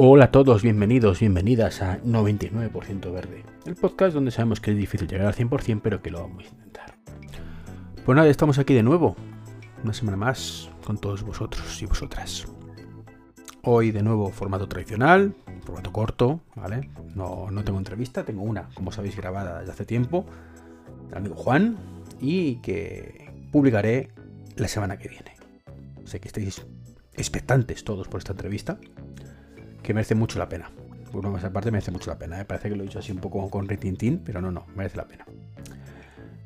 Hola a todos, bienvenidos, bienvenidas a 99% Verde, el podcast donde sabemos que es difícil llegar al 100%, pero que lo vamos a intentar. Pues nada, estamos aquí de nuevo, una semana más, con todos vosotros y vosotras. Hoy de nuevo formato tradicional, formato corto, ¿vale? No, no tengo entrevista, tengo una, como sabéis, grabada desde hace tiempo, el amigo Juan, y que publicaré la semana que viene. Sé que estáis expectantes todos por esta entrevista, que merece mucho la pena. Por una parte merece mucho la pena. ¿eh? Parece que lo he dicho así un poco con retintín, pero no, no, merece la pena.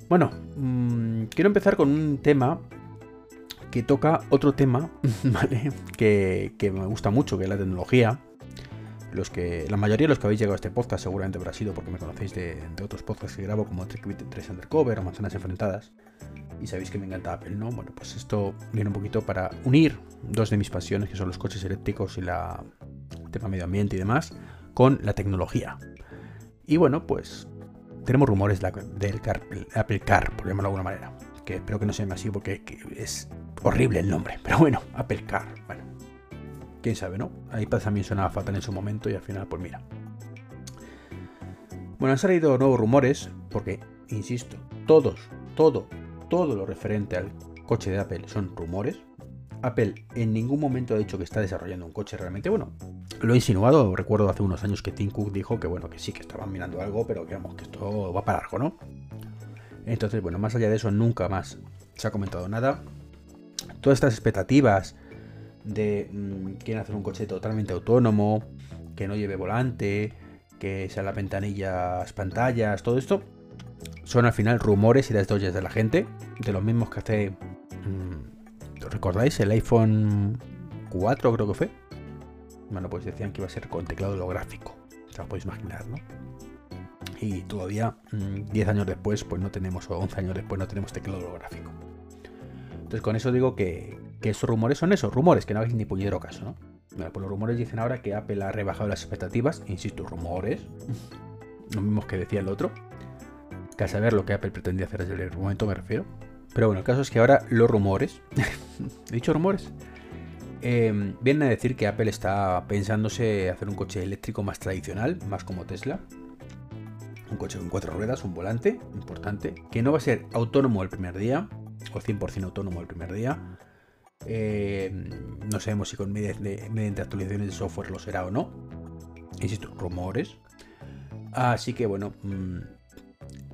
Bueno, mmm, quiero empezar con un tema que toca otro tema, ¿vale? Que, me gusta mucho, que es la tecnología. Los que, la mayoría de los que habéis llegado a este podcast seguramente habrá sido porque me conocéis de, otros podcasts que grabo como Trick 3 Undercover o Manzanas Enfrentadas. Y sabéis que me encanta Apple, ¿no? Bueno, pues esto viene un poquito para unir dos de mis pasiones, que son los coches eléctricos y la, tema medio ambiente y demás, con la tecnología. Y bueno, pues tenemos rumores del Apple Car, por llamarlo de alguna manera. Que espero que no se llame así porque es horrible el nombre. Pero bueno, Apple Car. Bueno, quién sabe, ¿no? Ahí también sonaba fatal en su momento y al final, pues mira. Bueno, han salido nuevos rumores porque, insisto, todos, todo, todo lo referente al coche de Apple son rumores. Apple en ningún momento ha dicho que está desarrollando un coche realmente bueno. Lo he insinuado, recuerdo hace unos años que Tim Cook dijo que bueno, que sí, que estaban mirando algo, pero que que esto va para largo, ¿no? Entonces, bueno, más allá de eso, nunca más se ha comentado nada. Todas estas expectativas de mmm, quieren hacer un coche totalmente autónomo, que no lleve volante, que sea las pantallas, todo esto, son al final rumores y desdoyes de la gente, de los mismos que hace. Mmm, ¿Recordáis el iPhone 4, creo que fue? Bueno, pues decían que iba a ser con teclado holográfico. O sea, podéis imaginar, ¿no? Y todavía, 10 años después, pues no tenemos, o 11 años después, no tenemos teclado holográfico. Entonces, con eso digo que, que esos rumores son esos, rumores, que no hagáis ni puñetero caso, ¿no? Bueno, pues los rumores dicen ahora que Apple ha rebajado las expectativas, insisto, rumores, lo mismo que decía el otro, que a saber lo que Apple pretendía hacer desde el momento me refiero. Pero bueno, el caso es que ahora los rumores, he dicho rumores, eh, vienen a decir que Apple está pensándose hacer un coche eléctrico más tradicional, más como Tesla. Un coche con cuatro ruedas, un volante, importante, que no va a ser autónomo el primer día, o 100% autónomo el primer día. Eh, no sabemos si con mediante, mediante actualizaciones de software lo será o no. Insisto, rumores. Así que bueno, mmm,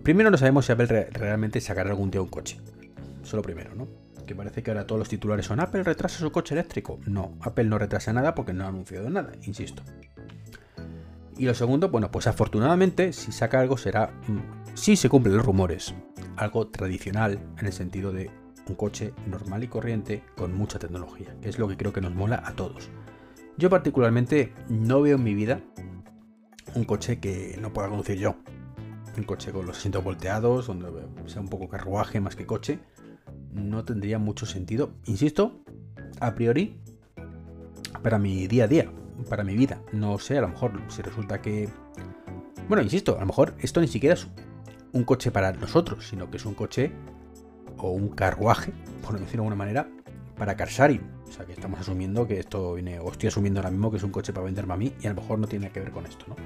primero no sabemos si Apple re realmente sacará algún día un coche. Solo primero, ¿no? que parece que ahora todos los titulares son Apple retrasa su coche eléctrico. No, Apple no retrasa nada porque no ha anunciado nada, insisto. Y lo segundo, bueno, pues afortunadamente si saca algo será, mmm, si se cumplen los rumores, algo tradicional en el sentido de un coche normal y corriente con mucha tecnología, que es lo que creo que nos mola a todos. Yo particularmente no veo en mi vida un coche que no pueda conducir yo. Un coche con los asientos volteados, donde sea un poco carruaje más que coche no tendría mucho sentido, insisto, a priori, para mi día a día, para mi vida. No sé, a lo mejor si resulta que... Bueno, insisto, a lo mejor esto ni siquiera es un coche para nosotros, sino que es un coche o un carruaje, por decirlo de alguna manera, para Carsharing. O sea, que estamos asumiendo que esto viene, o estoy asumiendo ahora mismo que es un coche para venderme a mí y a lo mejor no tiene que ver con esto, ¿no?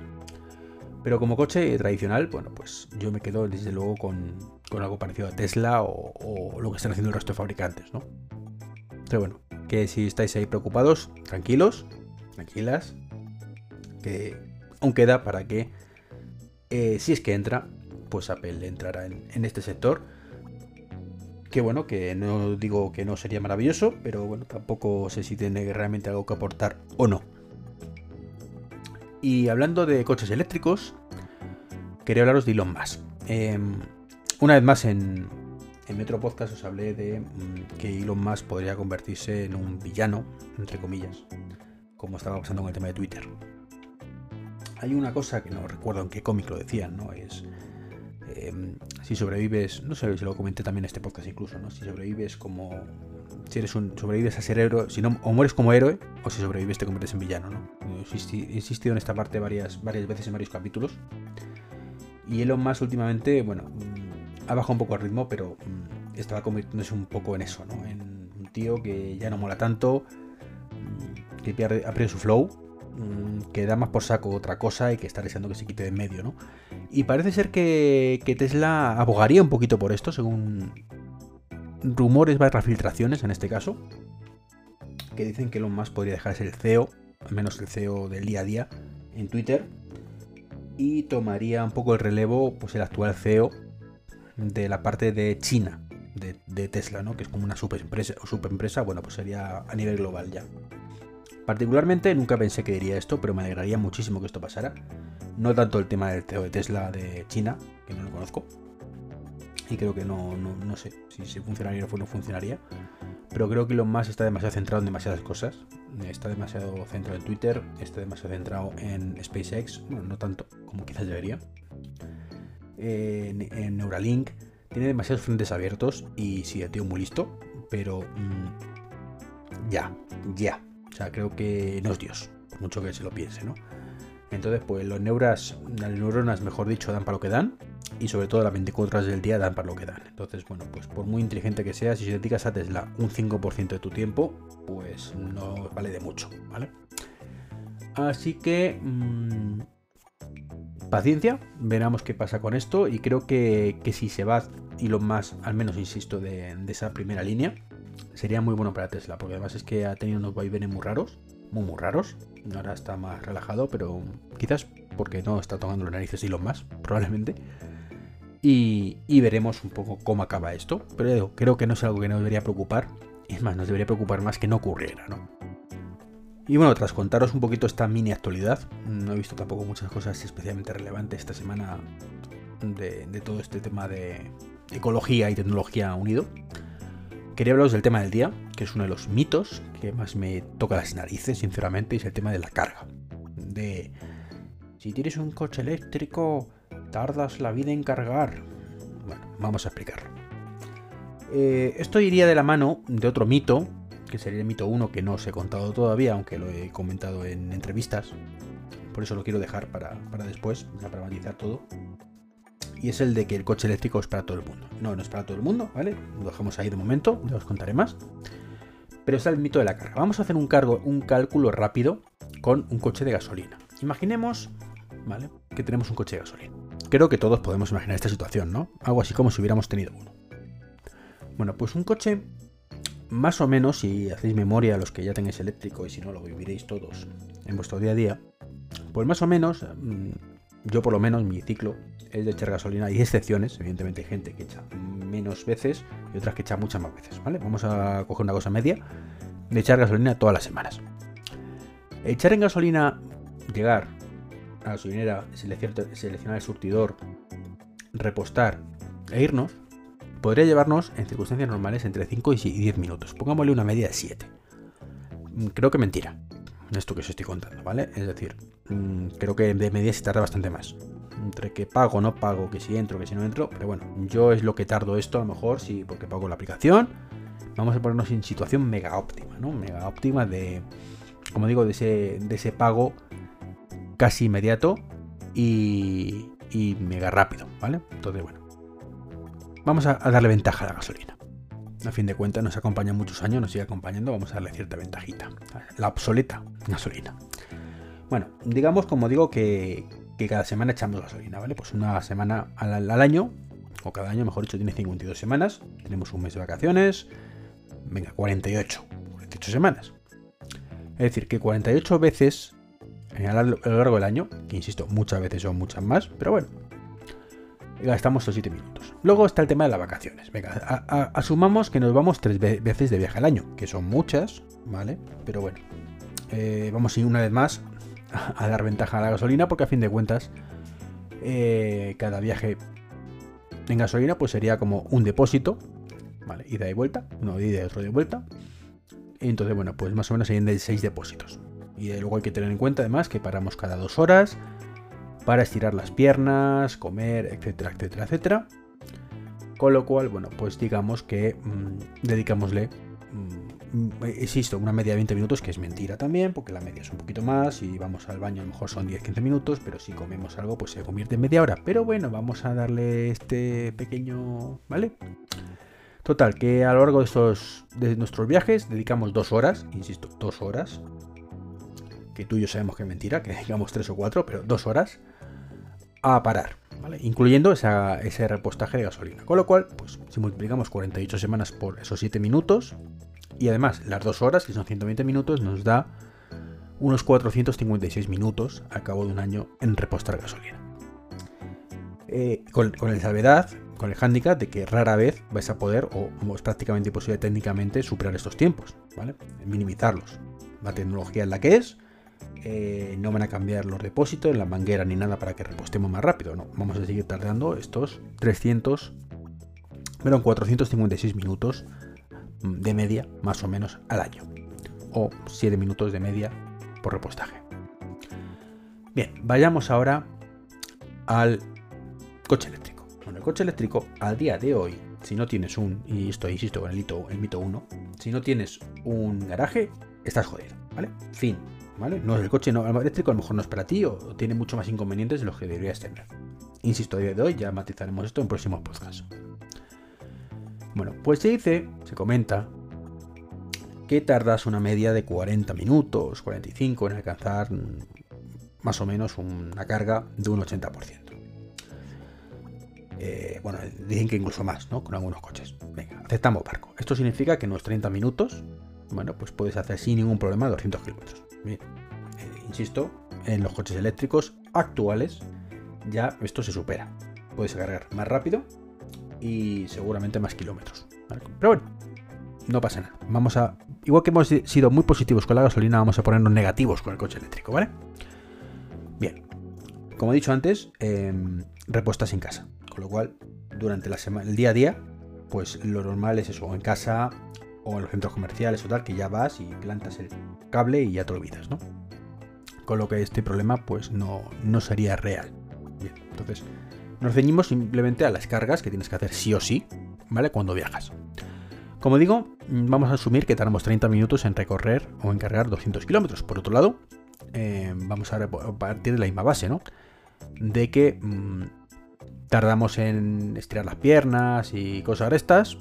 Pero como coche tradicional, bueno, pues yo me quedo desde luego con, con algo parecido a Tesla o, lo que están haciendo el resto de fabricantes, ¿no? Pero bueno, que si estáis ahí preocupados, tranquilos, tranquilas, que aún queda para que, eh, si es que entra, pues Apple entrará en, este sector. Que bueno, que no digo que no sería maravilloso, pero bueno, tampoco sé si tiene realmente algo que aportar o no. Y hablando de coches eléctricos, quería hablaros de Elon. Eh, una vez más en, en Metro Podcast os hablé de mmm, que Elon Musk podría convertirse en un villano, entre comillas, como estaba pasando con el tema de Twitter. Hay una cosa que no recuerdo en qué cómic lo decían, ¿no? Es eh, si sobrevives, no sé si lo comenté también en este podcast incluso, ¿no? Si sobrevives como si eres un sobrevives a ser héroe, si no o mueres como héroe o si sobrevives te conviertes en villano, ¿no? He insistido en esta parte varias varias veces en varios capítulos. Y Elon Musk últimamente, bueno, ha bajado un poco el ritmo, pero mmm, estaba convirtiéndose un poco en eso, ¿no? En un tío que ya no mola tanto, que pierde, ha perdido su flow, mm, que da más por saco otra cosa y que está deseando que se quite de en medio, ¿no? Y parece ser que, que Tesla abogaría un poquito por esto, según rumores barra filtraciones en este caso, que dicen que Elon Musk podría dejarse el CEO, al menos el CEO del día a día, en Twitter, y tomaría un poco el relevo, pues el actual CEO de la parte de China de, Tesla, ¿no? Que es como una superempresa, superempresa, bueno, pues sería a nivel global ya. Particularmente nunca pensé que diría esto, pero me alegraría muchísimo que esto pasara. No tanto el tema del CEO de Tesla de China, que no lo conozco. Y creo que no, no, sé si, si funcionaría o no funcionaría. Pero creo que Elon Musk está demasiado centrado en demasiadas cosas. Está demasiado centrado en Twitter, está demasiado centrado en SpaceX, bueno, no tanto como quizás debería. En, Neuralink, tiene demasiados frentes abiertos y sí, el tío muy listo, pero mm, ya, ya. O sea, creo que no es Dios, mucho que se lo piense, ¿no? Entonces, pues los neuras, las neuronas, mejor dicho, dan para lo que dan. Y sobre todo las 24 horas del día dan para lo que dan. Entonces, bueno, pues por muy inteligente que seas, si dedicas a Tesla un 5% de tu tiempo, pues no vale de mucho, ¿vale? Así que... Mmm, paciencia, veremos qué pasa con esto. Y creo que, si se va y lo más, al menos insisto, de, esa primera línea, sería muy bueno para Tesla. Porque además es que ha tenido unos vaivenes muy raros muy, muy raros. Ahora está más relajado, pero quizás porque no está tomando los narices y los más, probablemente. Y, veremos un poco cómo acaba esto. Pero creo que no es algo que nos debería preocupar. Es más, nos debería preocupar más que no ocurriera, ¿no? Y bueno, tras contaros un poquito esta mini actualidad, no he visto tampoco muchas cosas especialmente relevantes esta semana de, todo este tema de ecología y tecnología unido. Quería hablaros del tema del día, que es uno de los mitos que más me toca las narices, sinceramente, y es el tema de la carga. De si tienes un coche eléctrico, tardas la vida en cargar. Bueno, vamos a explicarlo. Eh, esto iría de la mano de otro mito, que sería el mito 1 que no os he contado todavía, aunque lo he comentado en entrevistas. Por eso lo quiero dejar para, para después, para matizar todo y es el de que el coche eléctrico es para todo el mundo. No, no es para todo el mundo, ¿vale? Lo dejamos ahí de momento, ya os contaré más. Pero está el mito de la carga. Vamos a hacer un, cargo, un cálculo rápido con un coche de gasolina. Imaginemos, ¿vale? Que tenemos un coche de gasolina. Creo que todos podemos imaginar esta situación, ¿no? Algo así como si hubiéramos tenido uno. Bueno, pues un coche, más o menos, si hacéis memoria los que ya tengáis eléctrico y si no lo viviréis todos en vuestro día a día, pues más o menos, mm, yo por lo menos mi ciclo es de echar gasolina. Hay excepciones, evidentemente hay gente que echa menos veces y otras que echa muchas más veces, ¿vale? Vamos a coger una cosa media de echar gasolina todas las semanas. Echar en gasolina, llegar a la gasolinera, seleccionar el surtidor, repostar e irnos, podría llevarnos en circunstancias normales entre 5 y 10 minutos. Pongámosle una media de 7. Mm, creo que mentira. Esto que os estoy contando, ¿vale? Es decir, mm, creo que de media se tarda bastante más entre que pago, no pago, que si entro, que si no entro, pero bueno, yo es lo que tardo esto, a lo mejor sí, porque pago la aplicación. Vamos a ponernos en situación mega óptima, ¿no? Mega óptima de, como digo, de ese, de ese pago casi inmediato y, y mega rápido, ¿vale? Entonces, bueno, vamos a, darle ventaja a la gasolina. A fin de cuentas nos acompaña muchos años, nos sigue acompañando, vamos a darle cierta ventajita. La obsoleta gasolina. Bueno, digamos, como digo, que, que cada semana echamos gasolina, ¿vale? Pues una semana al, año, o cada año, mejor dicho, tiene 52 semanas. Tenemos un mes de vacaciones. Venga, 48. 48 semanas. Es decir, que 48 veces a lo largo del año, que insisto, muchas veces son muchas más, pero bueno, gastamos los 7 minutos. Luego está el tema de las vacaciones. Venga, asumamos que nos vamos tres veces de viaje al año, que son muchas, ¿vale? Pero bueno, eh, vamos a ir una vez más a dar ventaja a la gasolina porque a fin de cuentas eh, cada viaje en gasolina pues sería como un depósito, ¿vale? Ida y vuelta, uno de ida y otro de vuelta. entonces, bueno, pues más o menos serían de 6 depósitos. Y luego hay que tener en cuenta además que paramos cada dos horas para estirar las piernas, comer, etcétera, etcétera, etcétera. Con lo cual, bueno, pues digamos que mm, dedicámosle mm, insisto, una media de 20 minutos, que es mentira también, porque la media es un poquito más, y vamos al baño a lo mejor son 10-15 minutos, pero si comemos algo, pues se convierte en media hora. Pero bueno, vamos a darle este pequeño, ¿vale? Total, que a lo largo de, estos, de nuestros viajes dedicamos dos horas, insisto, dos horas, que tú y yo sabemos que es mentira, que digamos tres o cuatro, pero dos horas a parar. Incluyendo ese repostaje de gasolina. Con lo cual, pues si multiplicamos 48 semanas por esos 7 minutos, y además las dos horas, que son 120 minutos, nos da unos 456 minutos al cabo de un año en repostar gasolina. Eh, con, el salvedad, con el handicap de que rara vez vais a poder, o es prácticamente imposible técnicamente, superar estos tiempos. Minimizarlos. La tecnología es la que es, eh, no van a cambiar los depósitos, la manguera ni nada para que repostemos más rápido, no. Vamos a seguir tardando estos 300, perdón, 456 minutos de media, más o menos, al año. O 7 minutos de media por repostaje. Bien, vayamos ahora al coche eléctrico. Bueno, el coche eléctrico al día de hoy, si no tienes un, y esto insisto con el, el mito 1, si no tienes un garaje, estás jodido, ¿vale? Fin, ¿vale? No, el coche no, eléctrico a lo mejor no es para ti o, tiene mucho más inconvenientes de los que deberías tener. Insisto, a día de hoy ya matizaremos esto en próximos podcasts. Bueno, pues se dice, se comenta, que tardas una media de 40 minutos, 45 en alcanzar más o menos una carga de un 80%. Eh, bueno, dicen que incluso más, ¿no? Con algunos coches. Venga, aceptamos barco. Esto significa que en unos 30 minutos, bueno, pues puedes hacer sin ningún problema 200 kilómetros. Eh, insisto, en los coches eléctricos actuales ya esto se supera. Puedes cargar más rápido y seguramente más kilómetros. Pero bueno, no pasa nada. Vamos a. Igual que hemos sido muy positivos con la gasolina, vamos a ponernos negativos con el coche eléctrico, ¿vale? Bien. Como he dicho antes, em, repuestas en casa. Con lo cual, durante la semana, el día a día, pues lo normal es eso, en casa o en los centros comerciales o tal, que ya vas y plantas el cable y ya te olvidas, ¿no? Con lo que este problema, pues no, no sería real. Bien, entonces, nos ceñimos simplemente a las cargas que tienes que hacer sí o sí, ¿vale? Cuando viajas. Como digo, vamos a asumir que tardamos 30 minutos en recorrer o en cargar 200 kilómetros. Por otro lado, eh, vamos a partir de la misma base, ¿no? De que mm, tardamos en estirar las piernas y cosas de estas,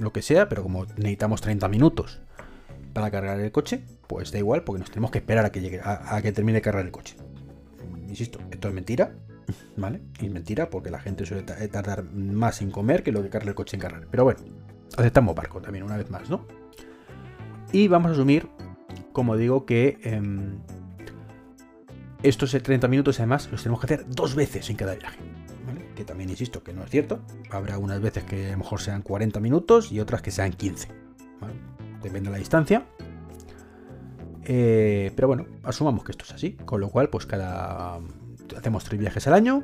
lo que sea, pero como necesitamos 30 minutos para cargar el coche, pues da igual, porque nos tenemos que esperar a que, llegue, a que termine de cargar el coche. Insisto, esto es mentira, ¿vale? Y mentira, porque la gente suele eh, tardar más en comer que lo que carga el coche en cargar. Pero bueno, aceptamos barco también, una vez más, ¿no? Y vamos a asumir, como digo, que em, estos 30 minutos además los tenemos que hacer dos veces en cada viaje. Que también insisto que no es cierto. Habrá unas veces que a lo mejor sean 40 minutos y otras que sean 15. Depende de la distancia. Eh, pero bueno, asumamos que esto es así. Con lo cual, pues cada hacemos tres viajes al año,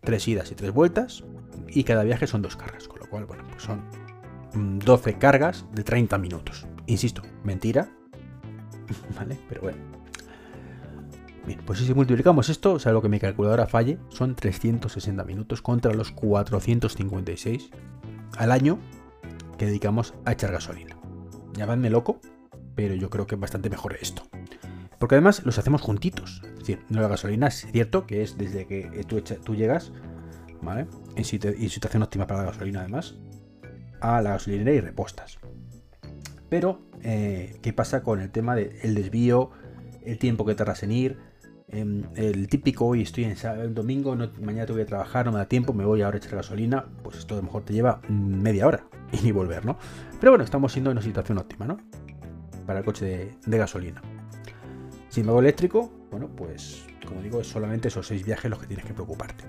tres idas y tres vueltas, y cada viaje son dos cargas, con lo cual, bueno, pues son 12 mm, cargas de 30 minutos. Insisto, mentira, ¿vale? Pero bueno. Bien, pues si multiplicamos esto, o sea, lo que mi calculadora falle, son 360 minutos contra los 456 al año que dedicamos a echar gasolina. Llamadme loco, pero yo creo que es bastante mejor esto. Porque además los hacemos juntitos. Es decir, no la gasolina es cierto que es desde que tú, llegas, ¿vale? En, situación óptima para la gasolina además, a la gasolinera y repostas. Pero, eh, ¿qué pasa con el tema del desvío, el tiempo que tardas en ir? Em, el típico, hoy estoy en el domingo, mañana te voy a trabajar, no me da tiempo, me voy ahora a echar gasolina, pues esto a lo mejor te lleva media hora y ni volver, ¿no? Pero bueno, estamos siendo en una situación óptima, ¿no? Para el coche de gasolina. Si me hago eléctrico, bueno, pues como digo, es solamente esos seis viajes los que tienes que preocuparte.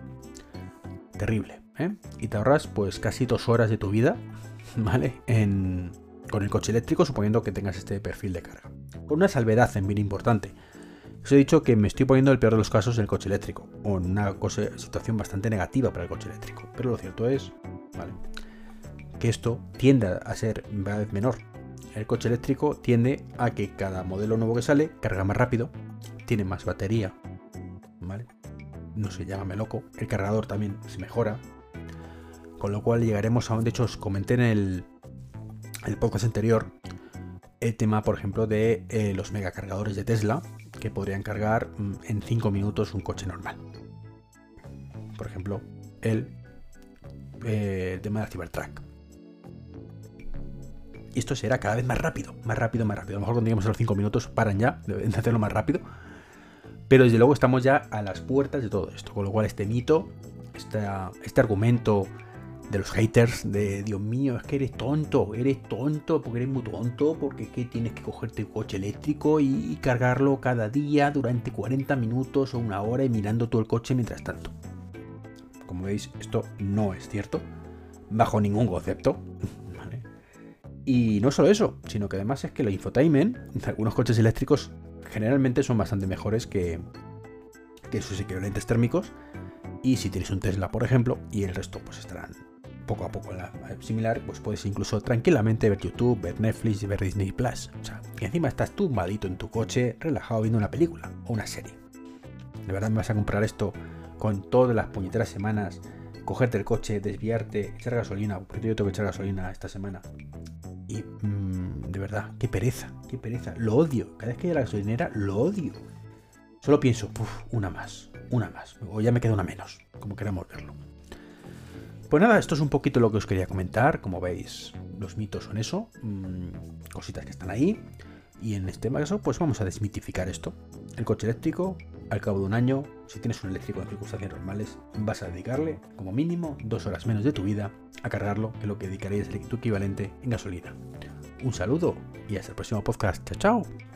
Terrible, ¿eh? Y te ahorras pues casi dos horas de tu vida, ¿vale? Con el coche eléctrico, suponiendo que tengas este perfil de carga. Con una salvedad en bien importante. Os he dicho que me estoy poniendo el peor de los casos en el coche eléctrico, o en una situación bastante negativa para el coche eléctrico. Pero lo cierto es, ¿vale? Que esto tiende a ser cada vez menor el coche eléctrico tiende a que cada modelo nuevo que sale carga más rápido, tiene más batería, ¿vale? No sé, llámame loco. El cargador también se mejora. Con lo cual llegaremos a... De hecho, os comenté en el, el podcast anterior el tema, por ejemplo, de eh, los megacargadores de Tesla, que podrían cargar mm, en 5 minutos un coche normal. Por ejemplo, el, eh, tema de la Cybertruck Y esto será cada vez más rápido, más rápido, más rápido. A lo mejor cuando lleguemos a los 5 minutos paran ya, deben hacerlo más rápido. Pero desde luego estamos ya a las puertas de todo esto. Con lo cual este mito, este argumento de los haters de Dios mío, es que eres tonto, eres tonto, porque eres muy tonto, porque es tienes que cogerte un coche eléctrico y cargarlo cada día durante 40 minutos o una hora y mirando todo el coche mientras tanto. Como veis, esto no es cierto, bajo ningún concepto. Y no solo eso, sino que además es que el infotainment de algunos coches eléctricos generalmente son bastante mejores que, que sus equivalentes térmicos. Y si tienes un Tesla, por ejemplo, y el resto pues estarán poco a poco la, similar, pues puedes incluso tranquilamente ver YouTube, ver Netflix y ver Disney Plus. O sea, y encima estás tumbadito en tu coche, relajado viendo una película o una serie. ¿De verdad me vas a comprar esto con todas las puñeteras semanas? Cogerte el coche, desviarte, echar gasolina, porque yo tengo que echar gasolina esta semana. Y mm, de verdad, qué pereza, qué pereza. Lo odio. Cada vez que hay la gasolinera, lo odio. Solo pienso, uff, una más, una más. O ya me queda una menos, como queramos verlo. Pues nada, esto es un poquito lo que os quería comentar. Como veis, los mitos son eso, mm, cositas que están ahí. Y en este caso, pues vamos a desmitificar esto. El coche eléctrico, al cabo de un año, si tienes un eléctrico en circunstancias normales, vas a dedicarle como mínimo dos horas menos de tu vida a cargarlo que lo que dedicarías tu equivalente en gasolina. Un saludo y hasta el próximo podcast. Chao, chao.